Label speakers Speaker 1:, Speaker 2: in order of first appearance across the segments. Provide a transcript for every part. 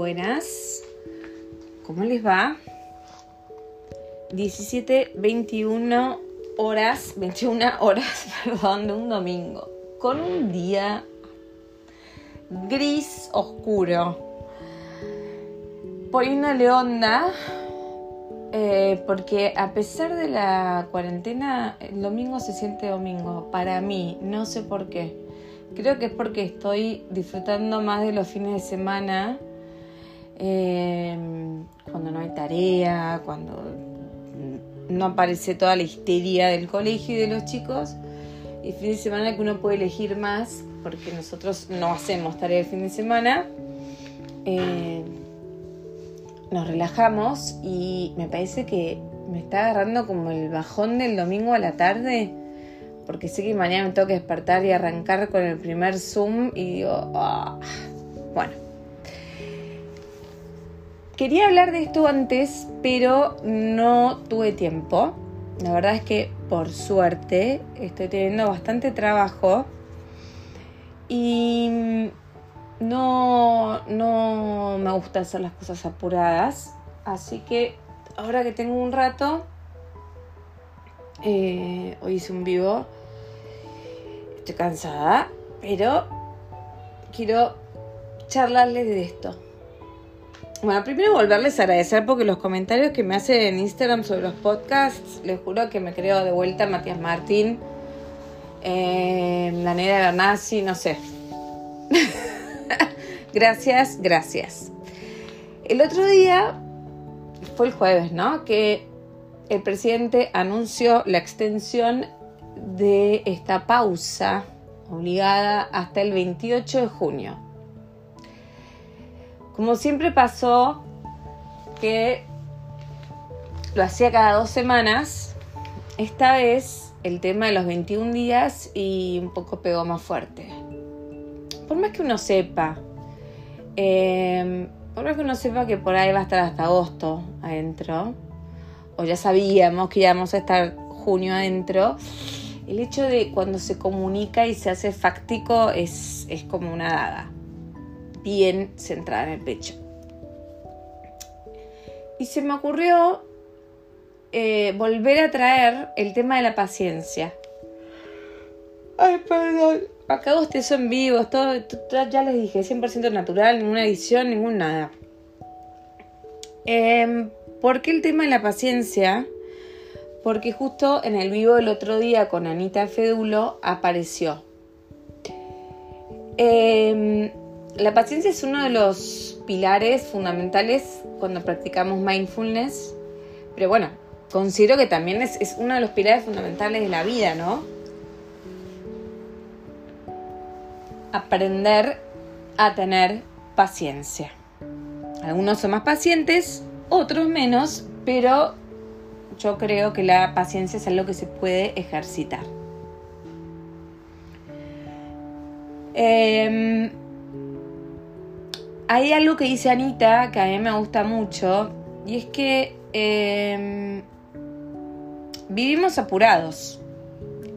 Speaker 1: Buenas. ¿Cómo les va? 17, 21 horas, 21 horas, perdón, de un domingo. Con un día gris oscuro. Poniéndole onda, eh, porque a pesar de la cuarentena, el domingo se siente domingo. Para mí, no sé por qué. Creo que es porque estoy disfrutando más de los fines de semana, eh, cuando no hay tarea, cuando no aparece toda la histeria del colegio y de los chicos. Y fin de semana que uno puede elegir más, porque nosotros no hacemos tarea de fin de semana. Eh, nos relajamos y me parece que me está agarrando como el bajón del domingo a la tarde, porque sé que mañana me tengo que despertar y arrancar con el primer Zoom y digo, ah, bueno. Quería hablar de esto antes, pero no tuve tiempo. La verdad es que por suerte estoy teniendo bastante trabajo y no, no me gusta hacer las cosas apuradas. Así que ahora que tengo un rato, eh, hoy hice un vivo. Estoy cansada, pero quiero charlarles de esto. Bueno, primero volverles a agradecer porque los comentarios que me hacen en Instagram sobre los podcasts, les juro que me creo de vuelta Matías Martín, eh, la Nera Bernasi, no sé. gracias, gracias. El otro día, fue el jueves, ¿no? Que el presidente anunció la extensión de esta pausa obligada hasta el 28 de junio. Como siempre pasó que lo hacía cada dos semanas, esta vez el tema de los 21 días y un poco pegó más fuerte. Por más que uno sepa, eh, por más que uno sepa que por ahí va a estar hasta agosto adentro, o ya sabíamos que íbamos a estar junio adentro, el hecho de cuando se comunica y se hace fáctico es, es como una daga bien centrada en el pecho. Y se me ocurrió eh, volver a traer el tema de la paciencia. Ay, perdón. Acá ustedes en vivo, todo, ya les dije, 100% natural, ninguna edición, ningún nada. Eh, ¿Por qué el tema de la paciencia? Porque justo en el vivo del otro día con Anita Fedulo apareció. Eh, la paciencia es uno de los pilares fundamentales cuando practicamos mindfulness, pero bueno, considero que también es, uno de los pilares fundamentales de la vida, ¿no? Aprender a tener paciencia. Algunos son más pacientes, otros menos, pero yo creo que la paciencia es algo que se puede ejercitar. Eh, hay algo que dice Anita que a mí me gusta mucho y es que em, vivimos apurados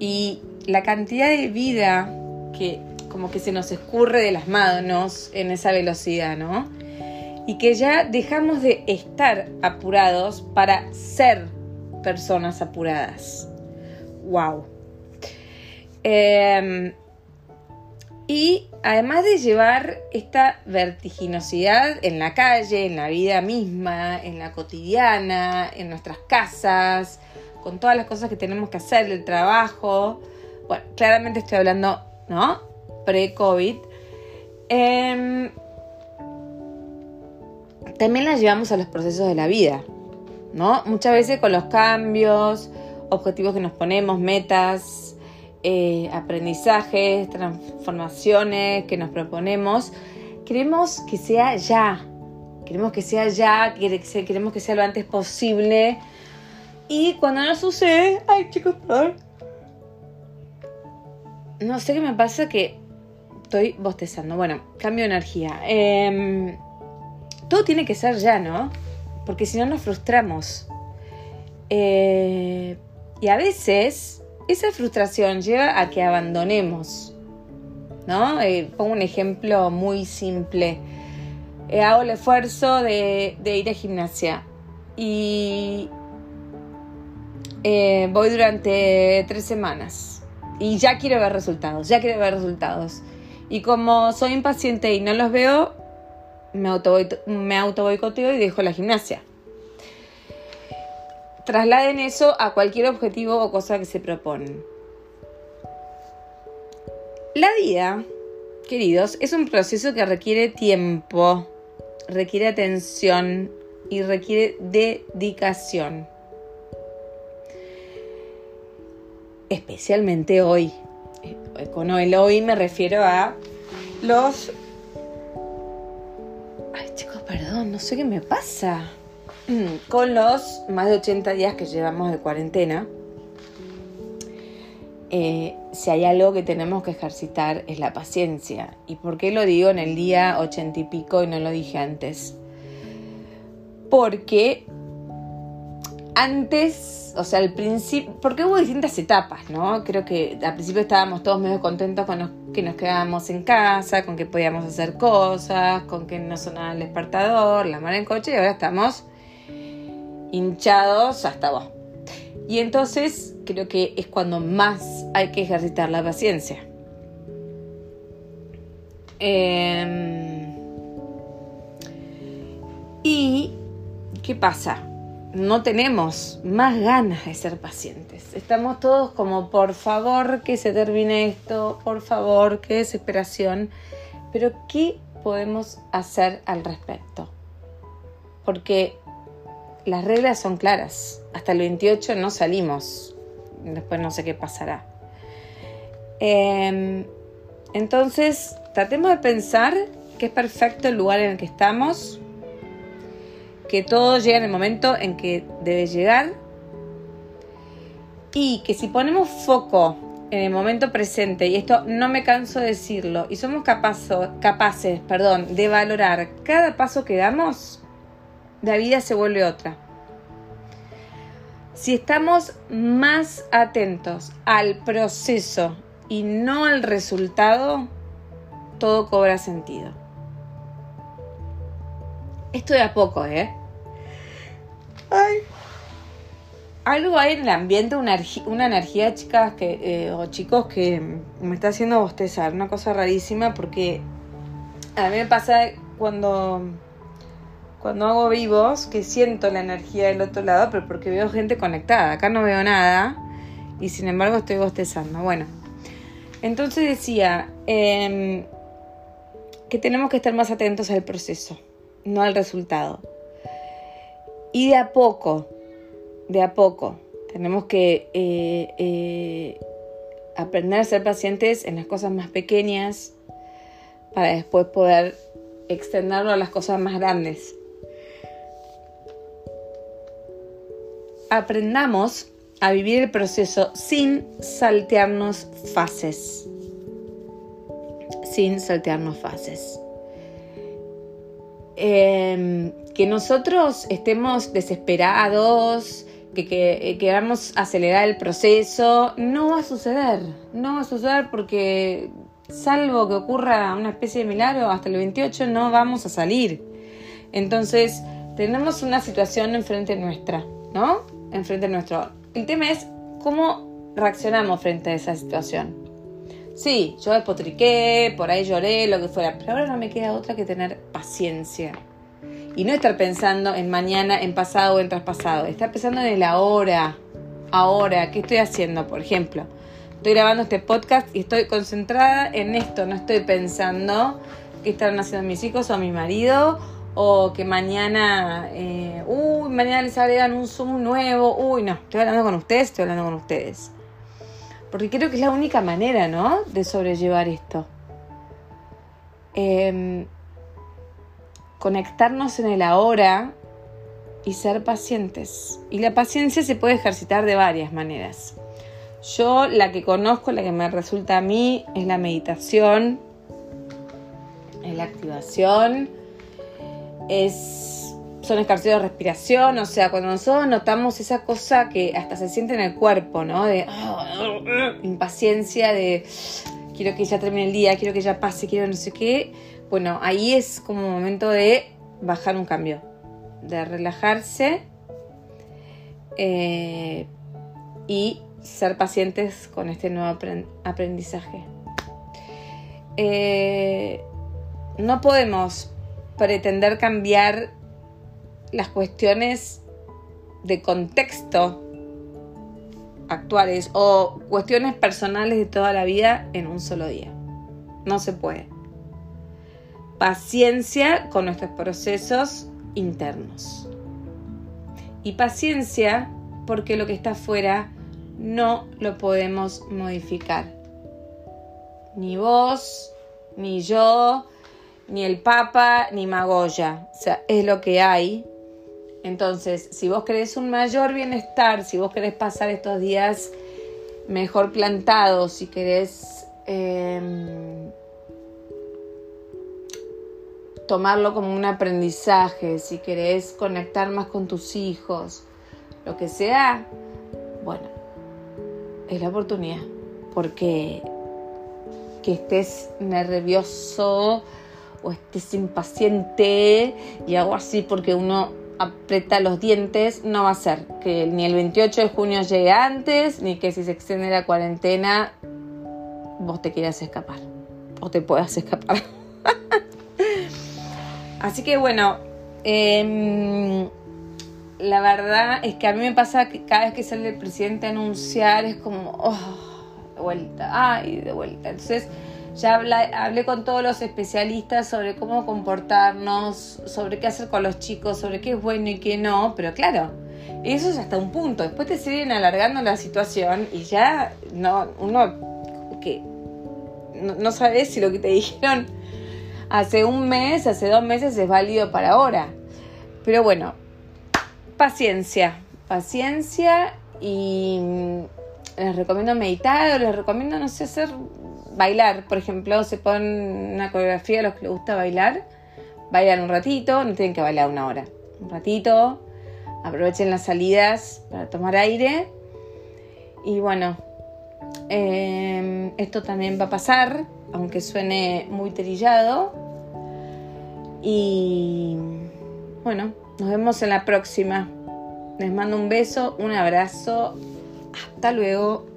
Speaker 1: y la cantidad de vida que como que se nos escurre de las manos en esa velocidad, ¿no? Y que ya dejamos de estar apurados para ser personas apuradas. ¡Wow! Y además de llevar esta vertiginosidad en la calle, en la vida misma, en la cotidiana, en nuestras casas, con todas las cosas que tenemos que hacer, el trabajo, bueno, claramente estoy hablando, ¿no? Pre-COVID. Em, también las llevamos a los procesos de la vida, ¿no? Muchas veces con los cambios, objetivos que nos ponemos, metas, eh, aprendizajes, transformaciones que nos proponemos, queremos que sea ya. Queremos que sea ya, queremos que sea lo antes posible. Y cuando no sucede, ay chicos, perdón. No sé qué me pasa que estoy bostezando. Bueno, cambio de energía. Em, todo tiene que ser ya, ¿no? Porque si no nos frustramos. Eh, y a veces esa frustración lleva a que abandonemos. ¿No? Eh, pongo un ejemplo muy simple. eh, hago el esfuerzo de, ir a gimnasia y eh, voy durante tres semanas y ya quiero ver resultados, ya quiero ver resultados. Y como soy impaciente y no los veo, me auto, me auto boicoteo y dejo la gimnasia. Trasladen eso a cualquier objetivo o cosa que se proponen. La vida, queridos, es un proceso que requiere tiempo, requiere atención y requiere dedicación. Especialmente hoy. Con el hoy me refiero a los... Ay chicos, perdón, no sé qué me pasa. Con los más de 80 días que llevamos de cuarentena. Eh, si hay algo que tenemos que ejercitar es la paciencia. ¿Y por qué lo digo en el día ochenta y pico y no lo dije antes? Porque antes, o sea, al principio, porque hubo distintas etapas, ¿no? Creo que al principio estábamos todos medio contentos con que nos quedábamos en casa, con que podíamos hacer cosas, con que no sonaba el despertador, la mano en coche, y ahora estamos hinchados hasta vos. Y entonces creo que es cuando más hay que ejercitar la paciencia. Em, y, ¿qué pasa? No tenemos más ganas de ser pacientes. Estamos todos como, por favor, que se termine esto, por favor, qué desesperación. Pero, ¿qué podemos hacer al respecto? Porque las reglas son claras. Hasta el 28 no salimos. Después no sé qué pasará. Em, entonces, tratemos de pensar que es perfecto el lugar en el que estamos, que todo llega en el momento en que debe llegar y que si ponemos foco en el momento presente, y esto no me canso de decirlo, y somos capaces perdón, de valorar cada paso que damos, la vida se vuelve otra. Si estamos más atentos al proceso y no al resultado, todo cobra sentido. Esto de a poco, ¿eh? Ay. Algo hay en el ambiente, una, energía, chicas, que, eh, o chicos, que me está haciendo bostezar. Una cosa rarísima porque a mí me pasa cuando cuando hago vivos que siento la energía del otro lado, pero porque veo gente conectada. Acá no veo nada y sin embargo estoy bostezando. Bueno, entonces decía em, que tenemos que estar más atentos al proceso, no al resultado. Y de a poco, de a poco, tenemos que eh, eh, aprender a ser pacientes en las cosas más pequeñas para después poder extenderlo a las cosas más grandes. Aprendamos a vivir el proceso sin saltearnos fases. Sin saltearnos fases. Em, que nosotros estemos desesperados, que, que, queramos acelerar el proceso, no va a suceder. No va a suceder porque, salvo que ocurra una especie de milagro, hasta el 28 no vamos a salir. Entonces, tenemos una situación enfrente nuestra, ¿no? Enfrente nuestro. El tema es cómo reaccionamos frente a esa situación. Sí, yo despotriqué, por ahí lloré, lo que fuera, pero ahora no me queda otra que tener paciencia. Y no estar pensando en mañana, en pasado o en traspasado. Estar pensando en el ahora. Ahora, ¿qué estoy haciendo? Por ejemplo, estoy grabando este podcast y estoy concentrada en esto. No estoy pensando qué están haciendo mis hijos o mi marido o que mañana, eh, uy, mañana les agregan un Zoom nuevo, uy, no, estoy hablando con ustedes, estoy hablando con ustedes. Porque creo que es la única manera, ¿no? De sobrellevar esto. Em, conectarnos en el ahora y ser pacientes. Y la paciencia se puede ejercitar de varias maneras. Yo la que conozco, la que me resulta a mí, es la meditación, es la activación, es, son ejercicios de respiración, o sea, cuando nosotros notamos esa cosa que hasta se siente en el cuerpo, ¿no? De impaciencia, de quiero que ya termine el día, quiero que ya pase, quiero no sé qué. bueno, ahí es como momento de bajar un cambio, de relajarse eh, y ser pacientes con este nuevo aprendizaje. Eh, no podemos pretender cambiar las cuestiones de contexto actuales o cuestiones personales de toda la vida en un solo día. No se puede. Paciencia con nuestros procesos internos. Y paciencia porque lo que está afuera no lo podemos modificar. Ni vos, ni yo, ni el Papa, ni Magoya. O sea, es lo que hay. Entonces, si vos querés un mayor bienestar, si vos querés pasar estos días mejor plantados, si querés em, tomarlo como un aprendizaje, si querés conectar más con tus hijos, lo que sea, bueno, es la oportunidad. Porque que estés nervioso o estés impaciente y algo así porque uno aprieta los dientes, no va a ser que ni el 28 de junio llegue antes, ni que si se extiende la cuarentena vos te quieras escapar o te puedas escapar. así que bueno, eh, la verdad es que a mí me pasa que cada vez que sale el presidente a anunciar es como, oh, de vuelta, ay, de vuelta. Entonces ya hablé con todos los especialistas sobre cómo comportarnos, sobre qué hacer con los chicos, sobre qué es bueno y qué no, pero claro, eso es hasta un punto. Después te siguen alargando la situación y ya no, uno que no, no sabes si lo que te dijeron hace un mes, hace dos meses es válido para ahora. Pero bueno, paciencia, paciencia y mm, les recomiendo meditar les recomiendo, no sé, hacer bailar. Por ejemplo, se ponen una coreografía a los que les gusta bailar, bailan un ratito, no tienen que bailar una hora, un ratito, aprovechen las salidas para tomar aire y bueno, em, esto también va a pasar, aunque suene muy trillado. Y bueno, nos vemos en la próxima. Les mando un beso, un abrazo. Hasta luego.